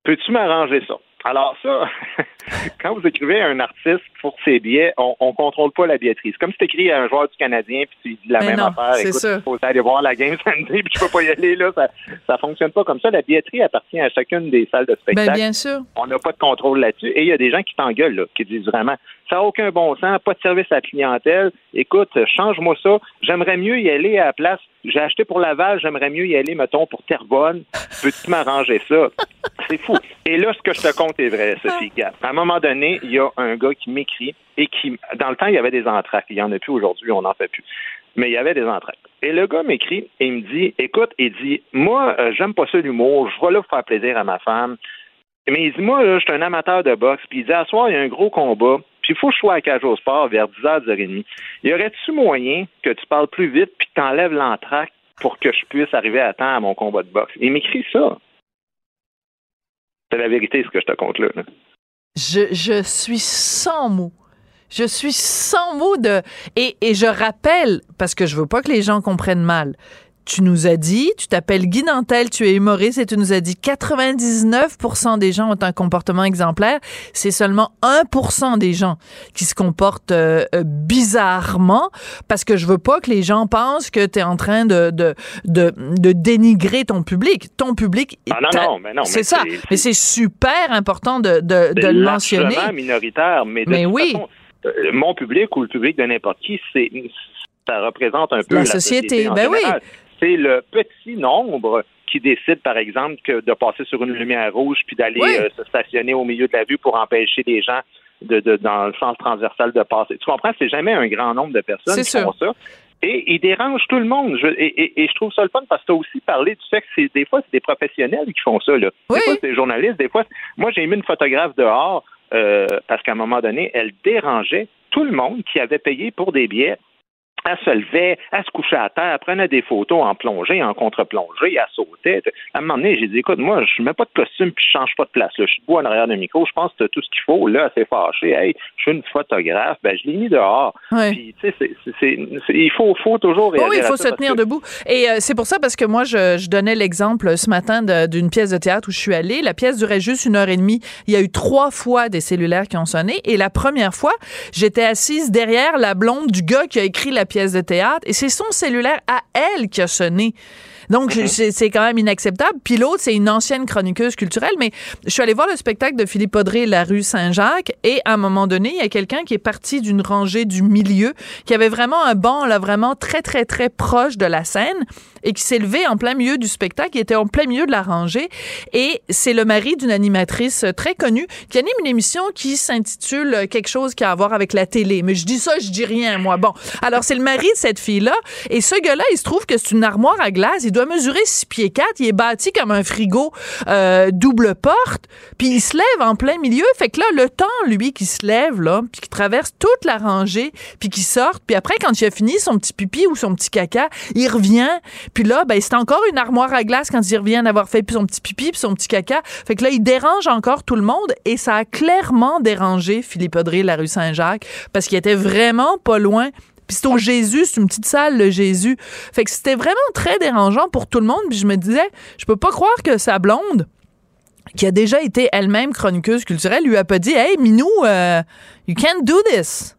Peux-tu m'arranger ça? Alors ça, quand vous écrivez à un artiste pour ses billets, on ne contrôle pas la billetterie. C'est comme si tu écris à un joueur du Canadien puis tu lui dis la Mais même non, affaire. c'est Écoute, il faut aller voir la game samedi puis tu peux pas y aller. là. Ça ça fonctionne pas comme ça. La billetterie appartient à chacune des salles de spectacle. Ben, bien sûr. On n'a pas de contrôle là-dessus. Et il y a des gens qui t'engueulent, là, qui disent vraiment ça n'a aucun bon sens, pas de service à la clientèle. Écoute, change-moi ça. J'aimerais mieux y aller à la place. J'ai acheté pour Laval, j'aimerais mieux y aller, mettons, pour Terrebonne. Peux-tu m'arranger ça? C'est fou. Et là, ce que je te compte est vrai, Sophie. Regarde. À un moment donné, il y a un gars qui m'écrit et qui, dans le temps, il y avait des entraques. Il n'y en a plus aujourd'hui, on n'en fait plus. Mais il y avait des entraques. Et le gars m'écrit et il me dit, écoute, il dit, moi, euh, j'aime pas ça l'humour, je vais là pour faire plaisir à ma femme. Mais il dit, moi, là, je suis un amateur de boxe. Puis il dit, à soir, il y a un gros combat. Puis il faut que je sois à Cage Sport vers 10h, 10h30. Y aurait-tu moyen que tu parles plus vite puis que tu enlèves l'entraque pour que je puisse arriver à temps à mon combat de boxe? Il m'écrit ça. C'est la vérité, ce que je te compte là. Je, je suis sans mots. Je suis sans mots de. Et, et je rappelle, parce que je veux pas que les gens comprennent mal. Tu nous as dit, tu t'appelles Guy Nantel, tu es humoriste et tu nous as dit 99% des gens ont un comportement exemplaire. C'est seulement 1% des gens qui se comportent euh, euh, bizarrement parce que je veux pas que les gens pensent que tu es en train de, de, de, de dénigrer ton public. Ton public, Ah non, non, mais non, c'est ça. Mais c'est super important de, de, de le mentionner. minoritaire, mais de Mais toute oui. façon, euh, mon public ou le public de n'importe qui, c'est ça représente un peu La la, société, en ben oui. C'est le petit nombre qui décide, par exemple, que de passer sur une lumière rouge puis d'aller Oui. euh, se stationner au milieu de la vue pour empêcher les gens de, de- dans le sens transversal de passer. Tu comprends? C'est jamais un grand nombre de personnes qui sûr. font ça. Et ils dérangent tout le monde. Je- et, et- et je trouve ça le fun parce que tu as aussi parlé du fait que c'est des fois, c'est des professionnels qui font ça. Là. Des fois, c'est des journalistes. Des fois, moi, j'ai mis une photographe dehors euh, parce qu'à un moment donné, elle dérangeait tout le monde qui avait payé pour des billets. Elle se levait, elle se couchait à terre, elle prenait des photos en plongée, en contre-plongée, elle sautait. À un moment donné, j'ai dit, écoute, moi, je mets pas de costume puis je change pas de place. Là. Je suis debout en arrière d'un micro, je pense que tout ce qu'il faut. Là, elle s'est fâchée. Hey, je suis une photographe. Ben, je l'ai mis dehors. Ouais. Puis, tu sais, il faut, faut toujours réagir oui, il faut se tenir que- debout. Et euh, c'est pour ça, parce que moi, je, je donnais l'exemple ce matin d'une pièce de théâtre où je suis allée. La pièce durait juste une heure et demie. Il y a eu trois fois des cellulaires qui ont sonné. Et la première fois, j'étais assise derrière la blonde du gars qui a écrit la pièce de théâtre. Et c'est son cellulaire à elle qui a sonné. Donc, c'est c'est quand même inacceptable. Puis l'autre, c'est une ancienne chroniqueuse culturelle, mais je suis allée voir le spectacle de Philippe Audrey, La rue Saint-Jacques, et à un moment donné, il y a quelqu'un qui est parti d'une rangée du milieu, qui avait vraiment un banc, là, vraiment très, très, très proche de la scène. Et qui s'est levé en plein milieu du spectacle, qui était en plein milieu de la rangée. Et c'est le mari d'une animatrice très connue qui anime une émission qui s'intitule quelque chose qui a à voir avec la télé. Mais je dis ça, je dis rien, moi. Bon. Alors, c'est le mari de cette fille-là. Et ce gars-là, il se trouve que c'est une armoire à glace. Il doit mesurer 6 pieds 4. Il est bâti comme un frigo euh, double porte. Puis il se lève en plein milieu. Fait que là, le temps, lui, qui se lève, là, puis qui traverse toute la rangée, puis qui sort. Puis après, quand il a fini son petit pipi ou son petit caca, il revient. Puis là, ben, c'est encore une armoire à glace quand il revient d'avoir fait son petit pipi puis son petit caca. Fait que là, il dérange encore tout le monde. Et ça a clairement dérangé Philippe Audrey, la rue Saint-Jacques, parce qu'il était vraiment pas loin puis c'est au Jésus, c'est une petite salle, le Jésus. Fait que c'était vraiment très dérangeant pour tout le monde. Puis je me disais, je peux pas croire que sa blonde, qui a déjà été elle-même chroniqueuse culturelle, lui a pas dit, hey, Minou, uh, you can't do this.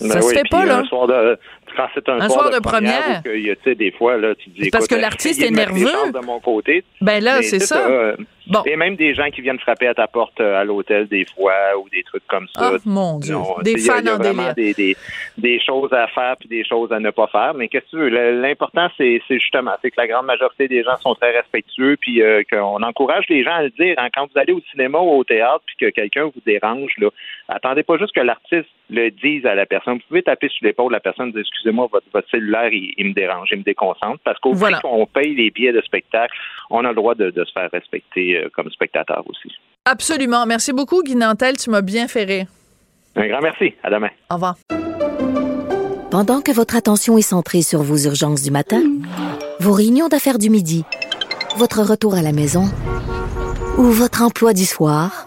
Ben ça se oui, fait pas, là. Un soir de, quand c'est un, Un soir de première. que, des fois, là, tu Parce que l'artiste essayez est nerveux. chances de mon côté. Ben là, c'est ça. euh, Bon. Et même des gens qui viennent frapper à ta porte euh, à l'hôtel des fois ou des trucs comme ça. Ah, mon Dieu. Des y a- fans il y a en vraiment. Des, des, des choses à faire puis des choses à ne pas faire. Mais qu'est-ce que tu veux? L'important, c'est justement, c'est que la grande majorité des gens sont très respectueux puis euh, qu'on encourage les gens à le dire. hein. Quand vous allez au cinéma ou au théâtre puis que quelqu'un vous dérange, là, attendez pas juste que l'artiste le dise à la personne. Vous pouvez taper sur l'épaule de la personne et dire excusez-moi, votre, votre cellulaire, il, il me dérange, il me déconcentre. Parce qu'au Voilà. prix qu'on paye les billets de spectacle, on a le droit de, de se faire respecter euh, comme spectateur aussi. Absolument. Merci beaucoup, Guy Nantel. Tu m'as bien fait rire. Un grand merci. À demain. Au revoir. Pendant que votre attention est centrée sur vos urgences du matin, vos réunions d'affaires du midi, votre retour à la maison ou votre emploi du soir,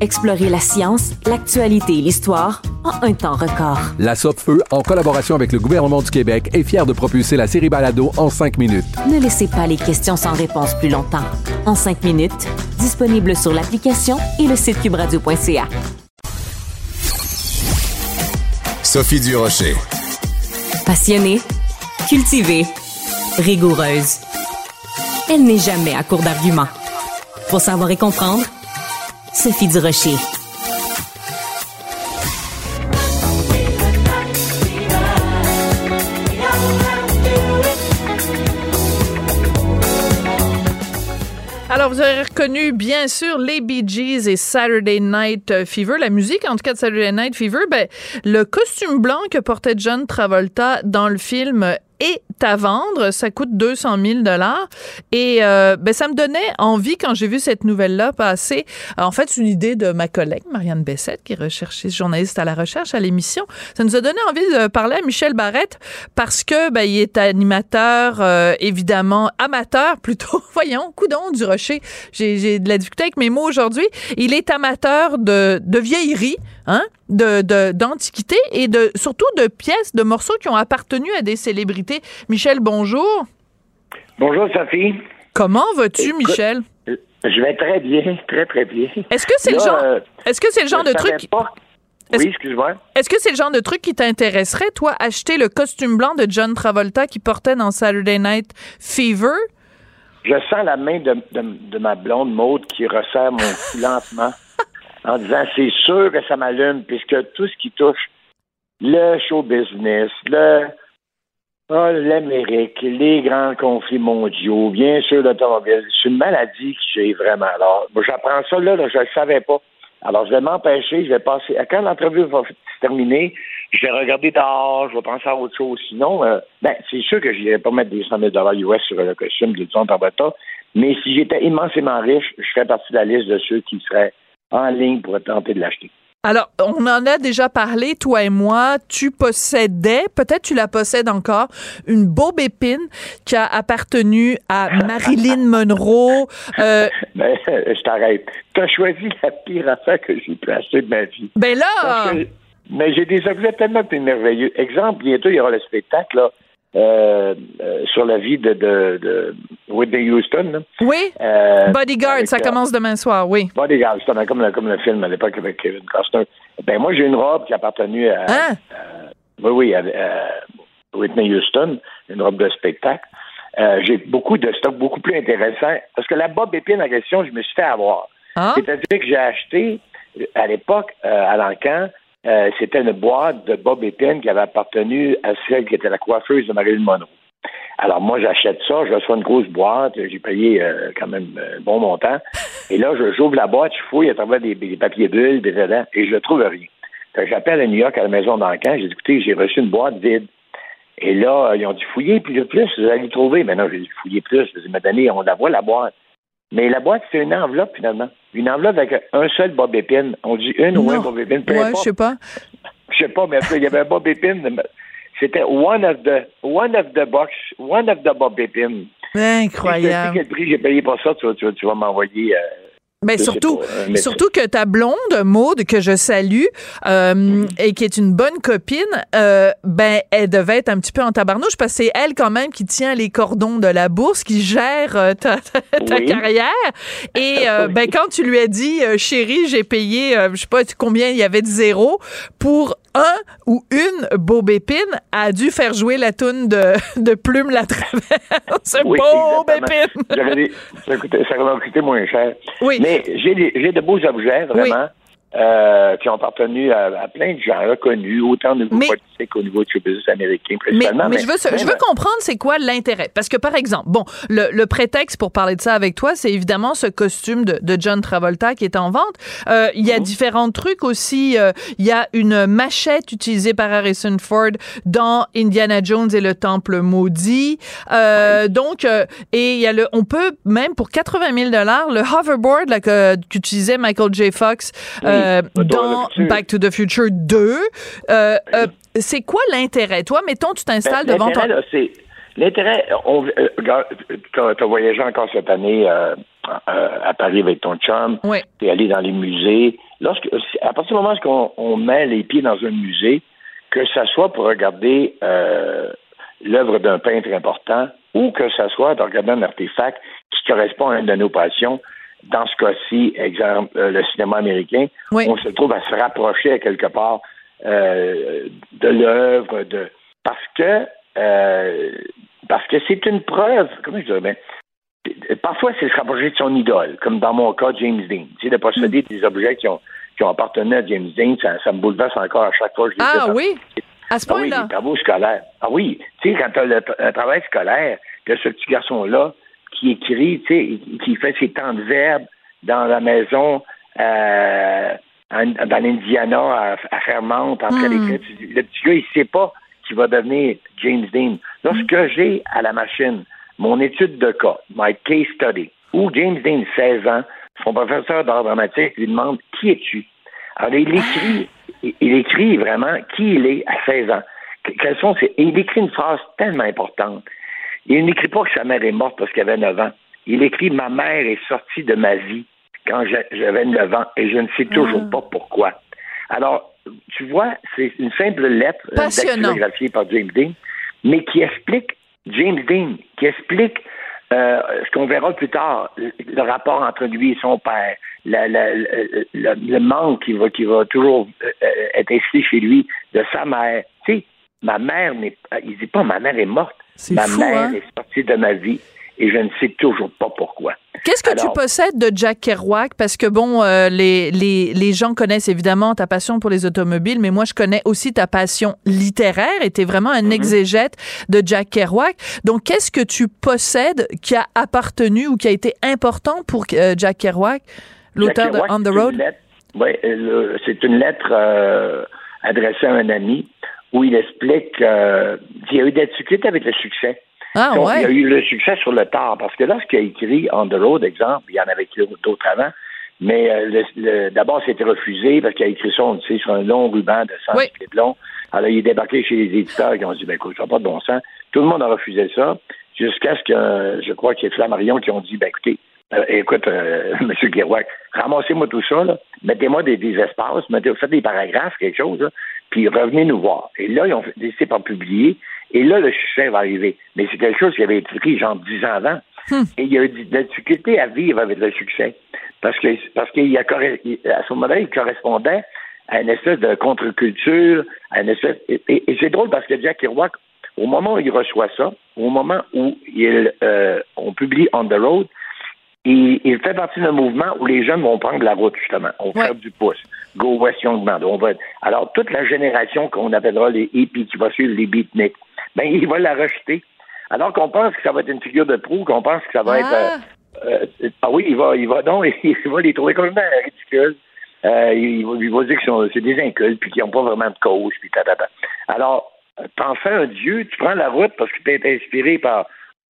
Explorez la science, l'actualité et l'histoire en un temps record. La Feu, en collaboration avec le gouvernement du Québec, est fière de propulser la série Balado en cinq minutes. Ne laissez pas les questions sans réponse plus longtemps. En cinq minutes, disponible sur l'application et le site cubradio.ca. Sophie Durocher. Passionnée, cultivée, rigoureuse. Elle n'est jamais à court d'arguments. Pour savoir et comprendre, Sophie Durocher. Alors, vous avez reconnu, bien sûr, les Bee Gees et Saturday Night Fever. La musique, en tout cas, de Saturday Night Fever. Ben, le costume blanc que portait John Travolta dans le film est à vendre. Ça coûte 200 000 dollars. Et euh, ben, ça me donnait envie, quand j'ai vu cette nouvelle-là passer, en fait, c'est une idée de ma collègue, Marianne Bessette, qui est recherchiste, journaliste à la recherche à l'émission. Ça nous a donné envie de parler à Michel Barrette parce que ben, il est animateur, euh, évidemment, amateur plutôt. Voyons, coudon du rocher. J'ai de la difficulté avec mes mots aujourd'hui. Il est amateur de, de vieillerie, hein, de de- d'antiquité et de surtout de pièces, de morceaux qui ont appartenu à des célébrités. Michel, bonjour. Bonjour Sophie. Comment vas-tu, Michel? Je vais très bien, très très bien. Est-ce que c'est le genre, euh, est-ce que c'est le genre de truc, pas. Est-ce- Oui, excuse-moi. est-ce que c'est le genre de truc qui t'intéresserait, toi, acheter le costume blanc de John Travolta qui portait dans Saturday Night Fever? Je sens la main de, de- de ma blonde Maude qui resserre mon cou lentement en disant c'est sûr que ça m'allume puisque tout ce qui touche le show business, le ah, l'Amérique, les grands conflits mondiaux, bien sûr l'automobile, c'est une maladie que j'ai vraiment. Alors, j'apprends ça là, là je ne le savais pas. Alors, je vais m'empêcher, je vais passer. Quand l'entrevue va se terminer, je vais regarder dehors, je vais penser à autre chose. Sinon, euh, ben, c'est sûr que je n'irai pas mettre des 100 000 US sur le costume de John Travolta, mais si j'étais immensément riche, je ferais partie de la liste de ceux qui seraient en ligne pour tenter de l'acheter. Alors, on en a déjà parlé, toi et moi. Tu possédais, peut-être tu la possèdes encore, une Bob épine qui a appartenu à Marilyn Monroe. Euh, Ben, je t'arrête. Tu as choisi la pire affaire que j'ai pu acheter de ma vie. ben là, que- mais j'ai des objets tellement plus merveilleux. Exemple, bientôt, il y aura le spectacle là, euh, euh, sur la vie de, de, de Whitney Houston. oui, Euh, Bodyguard, avec, ça commence demain soir, oui. Bodyguard, c'était comme, le- comme le film à l'époque avec Kevin Costner. Ben, moi, j'ai une robe qui a appartenu à, Hein? oui, oui, à, à Whitney Houston, une robe de spectacle. J'ai beaucoup de stocks beaucoup plus intéressants. Parce que la bob épine en question, je me suis fait avoir. Ah. C'est-à-dire que j'ai acheté, à l'époque, à l'encan, euh, c'était une boîte de bob épine qui avait appartenu à celle qui était la coiffeuse de Marilyn Monroe. Alors moi, j'achète ça, je reçois une grosse boîte, j'ai payé euh, quand même un bon montant. Et là, j'ouvre la boîte, je fouille à travers des, des papiers bulles, des dedans, et je ne trouve rien. J'appelle à New York, à la maison d'encan, j'ai dit, écoutez, j'ai reçu une boîte vide. Et là, ils ont dit, fouillez plus, plus, vous allez trouver. Mais non, j'ai dit, fouillez plus. Je dis, mais donné, on la voit, la boîte. Mais la boîte, c'est une enveloppe, finalement. Une enveloppe avec un seul bob épine. On dit une ou un Non. bob épine, peu Ouais, je sais pas. Je sais pas, mais après, il y avait un Bob Épine. mais C'était one of the one of the box, one of the Bob Épine. Si je te dis Incroyable. quel prix j'ai payé pour ça, tu, vas- tu vas- tu vas m'envoyer. euh, Ben surtout, pas, médecin. surtout que ta blonde, Maude, que je salue, euh, et qui est une bonne copine, euh, ben elle devait être un petit peu en tabarnouche parce que c'est elle quand même qui tient les cordons de la bourse, qui gère euh, ta, ta- ta Oui. carrière. Et euh, ben quand tu lui as dit, euh, chérie, j'ai payé, euh, je sais pas combien il y avait de zéro pour un ou une Bob Épine, a dû faire jouer la toune de, de Plume la Traverse. Oui, Bob exactement. Épine. J'aurais dit, ça, va coûter moins cher. Oui. Mais j'ai des- j'ai de beaux objets, vraiment, euh, qui ont appartenu à, à plein de gens reconnus, autant au niveau Mais- politique qu'au niveau du business américain, Mais, je veux, je veux comprendre c'est quoi l'intérêt. Parce que, par exemple, bon, le, le prétexte pour parler de ça avec toi, c'est évidemment ce costume de, de John Travolta qui est en vente. Euh, Il y a Mhm. différents trucs aussi. Euh, Il y a une machette utilisée par Harrison Ford dans Indiana Jones et le Temple maudit. Euh, Donc, euh, et il y a le, on peut même pour 80 000 dollars le hoverboard qu'utilisait Michael J. Fox Oui, euh, le dans. Back to the Future 2. Euh, euh, c'est quoi l'intérêt? Toi, mettons, tu t'installes Ben, devant ton... l'intérêt. On, tu as voyagé encore cette année à Paris avec ton chum. Oui. Tu es allé dans les musées. Lorsque, à partir du moment où on, on met les pieds dans un musée, que ça soit pour regarder euh, l'œuvre d'un peintre important ou que ça soit de regarder un artefact qui correspond à une de nos passions. Dans ce cas-ci, exemple, euh, le cinéma américain, Oui. on se trouve à se rapprocher à quelque part euh, de l'œuvre, de parce que euh, parce que c'est une preuve, comment je dirais bien, parfois c'est se rapprocher de son idole, comme dans mon cas, James Dean. Tu sais, de posséder des objets qui ont, qui ont appartenu à James Dean, ça, ça me bouleverse encore à chaque fois que je les Ah oui? À ce Ah oui, point-là? les travaux scolaires. Ah oui, tu sais, quand tu as le, un travail scolaire, que ce petit garçon-là qui écrit, tu sais, qui fait ses temps de verbe dans la maison euh, en- dans l'Indiana, à, à Fairmont, Hmm. d'écrire. Tu- Le petit gars, il sait pas qu'il va devenir James Dean. Lorsque j'ai à la machine mon étude de cas, my case study, où James Dean, 16 ans, son professeur d'art dramatique lui demande Qui es-tu? Alors, il écrit, il- écrit vraiment qui il est à 16 ans. Que- Quels sont ses... et il écrit une phrase tellement importante. Il n'écrit pas que sa mère est morte parce qu'elle avait 9 ans. Il écrit Ma mère est sortie de ma vie quand j'a- j'avais 9 ans et je ne sais toujours pas pourquoi. Alors, tu vois, c'est une simple lettre euh, dactylographiée par James Dean, mais qui explique James Dean, qui explique euh, ce qu'on verra plus tard, le, rapport entre lui et son père, la- la- le, manque qui va, qui va toujours euh, être inscrit chez lui de sa mère. Tu sais, ma mère n'est pas, il dit pas ma mère est morte, ma fou, mère hein? est sortie de ma vie et je ne sais toujours pas pourquoi. Qu'est-ce que Alors- tu possèdes de Jack Kerouac? Parce que, bon, euh, les, les, les gens connaissent évidemment ta passion pour les automobiles, mais moi, je connais aussi ta passion littéraire et tu es vraiment un exégète de Jack Kerouac. Donc, qu'est-ce que tu possèdes qui a appartenu ou qui a été important pour euh, Jack Kerouac, l'auteur de On the c'est Road? une lettre- ouais, euh, c'est une lettre euh, adressée à un ami où il explique euh, qu'il y a eu des difficultés avec le succès. Ah, Donc, ouais. Il y a eu le succès sur le tard, parce que lorsqu'il a écrit On the Road, exemple, il y en avait écrit d'autres avant, Mais euh, d'abord, c'était refusé parce qu'il a écrit ça, on le sait, sur un long ruban de 100 pieds de long. Alors, il est débarqué chez les éditeurs qui ont dit, ben écoute, ça n'a pas de bon sens. Tout le monde a refusé ça, jusqu'à ce que, euh, je crois qu'il y ait Flammarion qui ont dit, ben écoutez, euh, écoute, euh, M. Kerouac, ramassez-moi tout ça, mettez-moi des, des espaces, mettez, faites des paragraphes, quelque chose, là, puis revenez nous voir. Et là, ils ont décidé par publier, et là, le succès va arriver. Mais c'est quelque chose qui avait été écrit, genre, dix ans avant. Et il y a eu de la difficulté à vivre avec le succès. Parce que parce qu'il y a à ce moment-là, il correspondait à une espèce de contre-culture, à une espèce. Et, et- et c'est drôle parce que Jack Kerouac, au moment où il reçoit ça, au moment où il, euh, on publie On the Road, il, il fait partie d'un mouvement où les jeunes vont prendre la route, justement. On fait du pouce. Go West Young Band. On va... Alors, toute la génération qu'on appellera les hippies, qui va suivre les beatniks, ben, il va la rejeter. Alors qu'on pense que ça va être une figure de proue, qu'on pense que ça va être... euh, euh, ah oui, il va, il va donc, il va les trouver complètement ridicules. Euh, il, va, il va dire que c'est des incultes, puis qu'ils n'ont pas vraiment de cause, puis tatata. Alors, t'en fais un dieu, tu prends la route parce que tu es inspiré par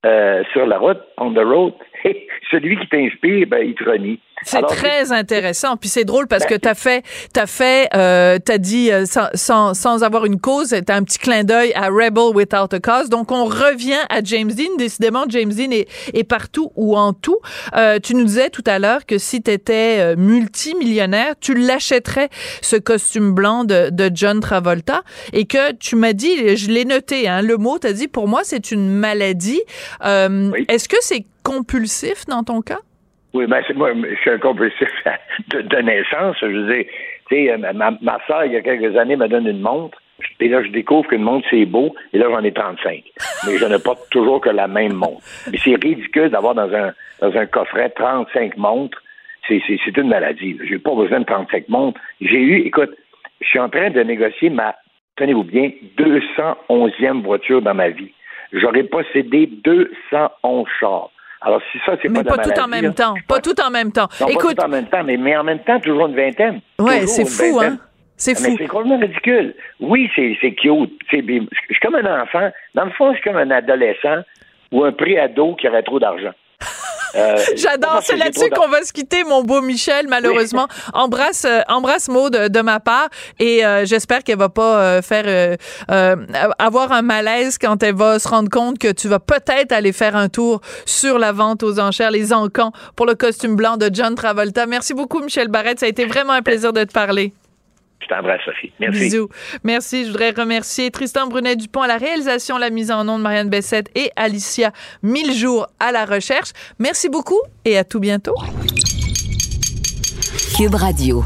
euh, sur la route, on the road. Celui qui t'inspire, ben, il te renie. C'est très intéressant. Puis c'est drôle parce Ben, que t'as fait, t'as fait, euh, t'as dit euh, sans, sans, sans avoir une cause, t'as un petit clin d'œil à Rebel Without a Cause. Donc on revient à James Dean. Décidément, James Dean est, est partout ou en tout. Euh, tu nous disais tout à l'heure que si t'étais euh, multimillionnaire, tu l'achèterais ce costume blanc de, de John Travolta et que tu m'as dit, je l'ai noté, hein, le mot, t'as dit pour moi c'est une maladie. Euh, Est-ce que c'est compulsif dans ton cas? Oui, ben, c'est moi, je suis un compulsif de, naissance. Je veux dire, tu sais, euh, ma, ma soeur, il y a quelques années, me donne une montre. Et là, je découvre qu'une montre, c'est beau. Et là, j'en ai 35. Mais je ne porte toujours que la même montre. Mais c'est ridicule d'avoir dans un, dans un coffret 35 montres. C'est, c'est, c'est une maladie. J'ai pas besoin de 35 montres. J'ai eu, écoute, je suis en train de négocier ma, tenez-vous bien, 211e voiture dans ma vie. J'aurais possédé 211 chars. Alors, si ça, c'est pas, pas tout en même là, temps. Pas tout en même temps. non, Écoute, pas tout en même temps, mais, mais en même temps, toujours une vingtaine. Ouais, c'est fou, vingtaine. hein? C'est fou. c'est complètement ridicule. Oui, c'est c'est cute. Je suis comme un enfant. Dans le fond, je suis comme un adolescent ou un pré-ado qui aurait trop d'argent. Euh, J'adore. C'est là-dessus qu'on va se quitter, mon beau Michel, malheureusement. Embrasse, euh, embrasse Maud de, de ma part et euh, j'espère qu'elle va pas euh, faire euh, euh, avoir un malaise quand elle va se rendre compte que tu vas peut-être aller faire un tour sur la vente aux enchères, les encans pour le costume blanc de John Travolta. Merci beaucoup, Michel Barrette. Ça a été vraiment un plaisir de te parler. Je t'embrasse, Sophie. Merci. Bisous. Merci. Je voudrais remercier Tristan Brunet-Dupont à la réalisation, la mise en onde, Marianne Bessette et Alicia Mille jours à la recherche. Merci beaucoup et à tout bientôt. Cube Radio.